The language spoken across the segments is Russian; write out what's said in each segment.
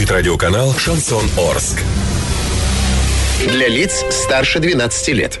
Звучит радиоканал «Шансон Орск». Для лиц старше 12 лет.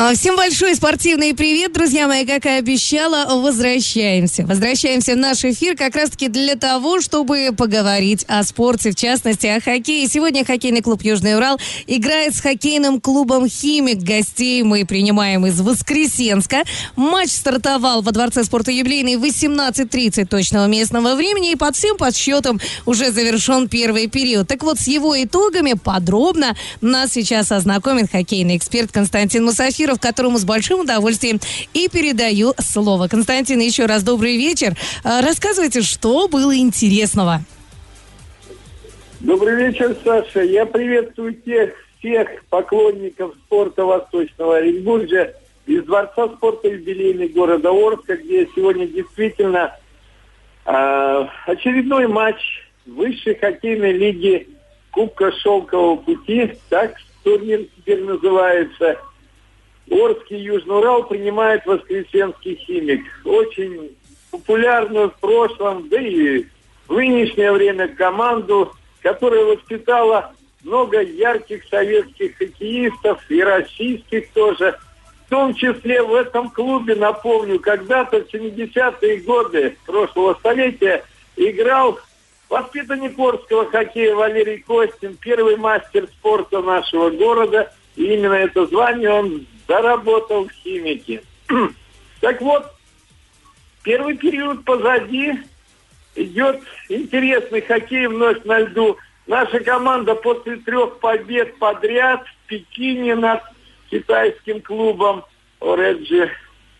А, всем большой спортивный привет, друзья мои, как и обещала, возвращаемся. Возвращаемся в наш эфир как раз-таки для того, чтобы поговорить о спорте, в частности, о хоккее. Сегодня хоккейный клуб «Южный Урал» играет с хоккейным клубом «Химик». Гостей мы принимаем из Воскресенска. Матч стартовал во Дворце спорта юбилейный в 18.30 точного местного времени, и под всем подсчетом уже завершен первый период. Так вот, с его итогами подробно нас сейчас ознакомит хоккейный эксперт Константин Мусафир Киров, которому с большим удовольствием и передаю слово. Константин, еще раз добрый вечер. А, рассказывайте, что было интересного. Добрый вечер, Саша. Я приветствую тех всех поклонников спорта Восточного Оренбуржа из Дворца спорта юбилейный города Орска, где сегодня действительно э, очередной матч высшей хоккейной лиги Кубка Шелкового пути, так турнир теперь называется. Орский Южный Урал принимает Воскресенский химик. Очень популярную в прошлом, да и в нынешнее время команду, которая воспитала много ярких советских хоккеистов и российских тоже. В том числе в этом клубе, напомню, когда-то в 70-е годы прошлого столетия играл воспитанник Орского хоккея Валерий Костин, первый мастер спорта нашего города. И именно это звание он заработал в химике. так вот, первый период позади. Идет интересный хоккей вновь на льду. Наша команда после трех побед подряд в Пекине над китайским клубом Ореджи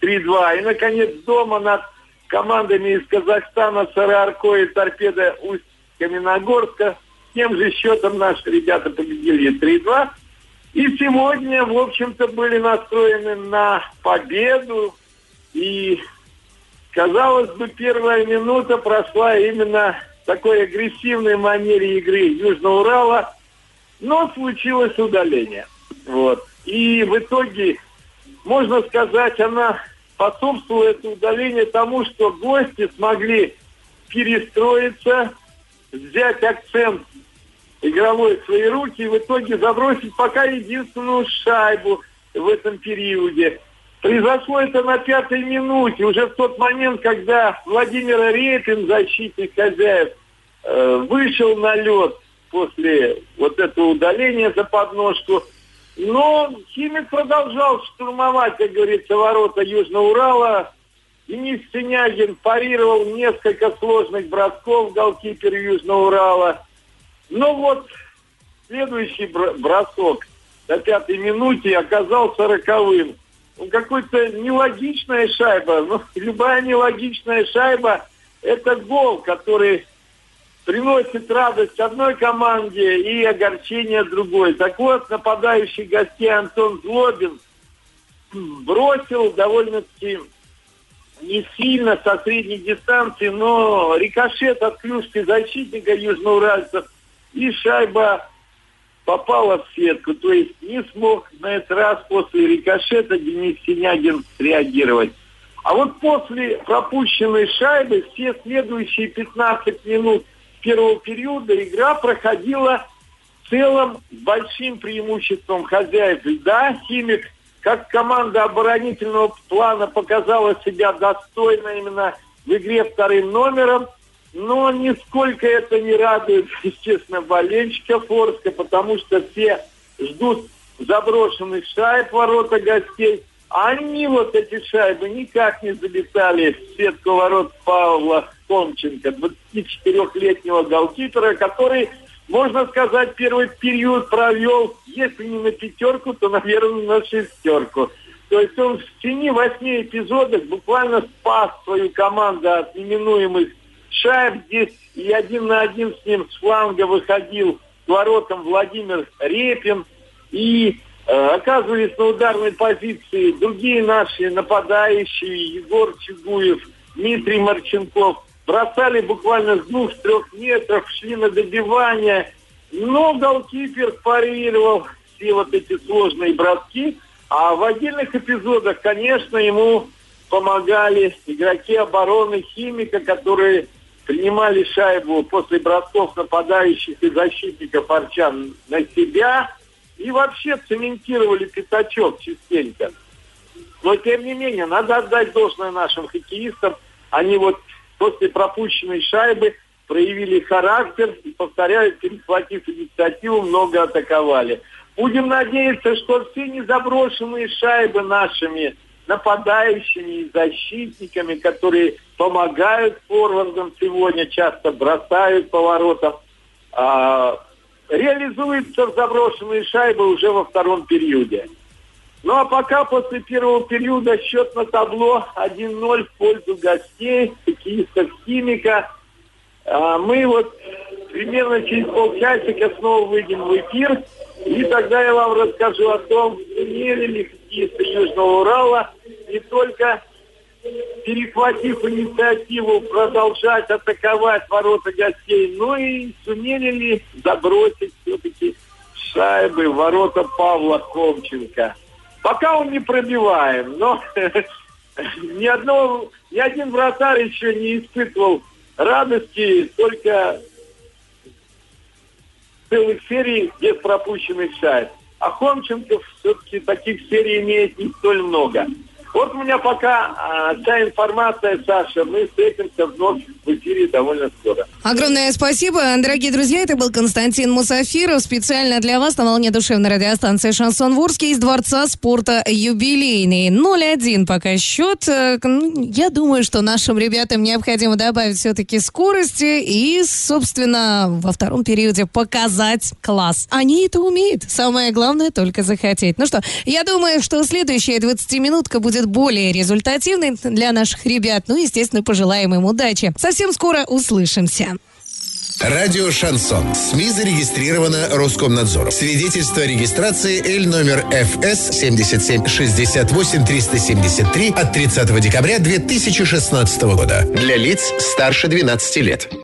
3-2. И, наконец, дома над командами из Казахстана Сарарко и Торпеда Усть-Каменогорска. Тем же счетом наши ребята победили 3-2. И сегодня, в общем-то, были настроены на победу. И, казалось бы, первая минута прошла именно в такой агрессивной манере игры Южного Урала. Но случилось удаление. Вот. И в итоге, можно сказать, она способствовала это удаление тому, что гости смогли перестроиться, взять акцент игровой в свои руки и в итоге забросить пока единственную шайбу в этом периоде. Произошло это на пятой минуте, уже в тот момент, когда Владимир Репин, защитник хозяев, э, вышел на лед после вот этого удаления за подножку. Но Химик продолжал штурмовать, как говорится, ворота Южного Урала. Денис Синягин парировал несколько сложных бросков голкипер Южного Урала. Ну вот, следующий бросок на пятой минуте оказался роковым. Ну, какой-то нелогичная шайба. Ну, любая нелогичная шайба – это гол, который приносит радость одной команде и огорчение другой. Так вот, нападающий гостей Антон Злобин бросил довольно-таки не сильно со средней дистанции, но рикошет от клюшки защитника южноуральцев – и шайба попала в сетку. То есть не смог на этот раз после рикошета Денис Синягин среагировать. А вот после пропущенной шайбы все следующие 15 минут первого периода игра проходила в целом с большим преимуществом хозяев льда. Химик, как команда оборонительного плана, показала себя достойно именно в игре вторым номером – но нисколько это не радует, естественно, болельщиков Орска, потому что все ждут заброшенных шайб ворота гостей. Они вот эти шайбы никак не залетали в сетку ворот Павла Томченко, 24-летнего голкипера, который, можно сказать, первый период провел, если не на пятерку, то, наверное, на шестерку. То есть он в тени восьми эпизодах буквально спас свою команду от неминуемых шайб здесь и один на один с ним с фланга выходил к воротам Владимир Репин. И э, оказывались на ударной позиции другие наши нападающие, Егор Чугуев, Дмитрий Марченков. Бросали буквально с двух-трех метров, шли на добивание. Но голкипер парировал все вот эти сложные броски. А в отдельных эпизодах, конечно, ему помогали игроки обороны Химика, которые принимали шайбу после бросков нападающих и защитников Арчан на себя и вообще цементировали пятачок частенько. Но, тем не менее, надо отдать должное нашим хоккеистам. Они вот после пропущенной шайбы проявили характер и, повторяю, перехватив инициативу, много атаковали. Будем надеяться, что все незаброшенные шайбы нашими нападающими и защитниками, которые помогают форвардам сегодня, часто бросают поворотом, а, реализуются заброшенные шайбы уже во втором периоде. Ну а пока после первого периода счет на табло 1-0 в пользу гостей, хоккеистов «Химика». А, мы вот примерно через полчасика снова выйдем в эфир, и тогда я вам расскажу о том, сумели ли хоккеисты Южного Урала не только перехватив инициативу продолжать атаковать ворота гостей, но и сумели ли забросить все-таки шайбы в ворота Павла Хомченко. Пока он не пробиваем, но ни, одного, ни один вратарь еще не испытывал радости, только целых серий без пропущенных шайб. А Хомченко все-таки таких серий имеет не столь много. Вот у меня пока а, вся информация, Саша. Мы встретимся вновь в эфире довольно скоро. Огромное спасибо. Дорогие друзья, это был Константин Мусафиров. Специально для вас на волне душевной радиостанции «Шансон Ворский» из Дворца спорта «Юбилейный». 0-1 пока счет. Э, я думаю, что нашим ребятам необходимо добавить все-таки скорости и, собственно, во втором периоде показать класс. Они это умеют. Самое главное только захотеть. Ну что, я думаю, что следующая 20-минутка будет будет более результативной для наших ребят. Ну, естественно, пожелаем им удачи. Совсем скоро услышимся. Радио «Шансон». СМИ зарегистрировано Роскомнадзором. Свидетельство о регистрации Л номер ФС 77 68 373 от 30 декабря 2016 года. Для лиц старше 12 лет.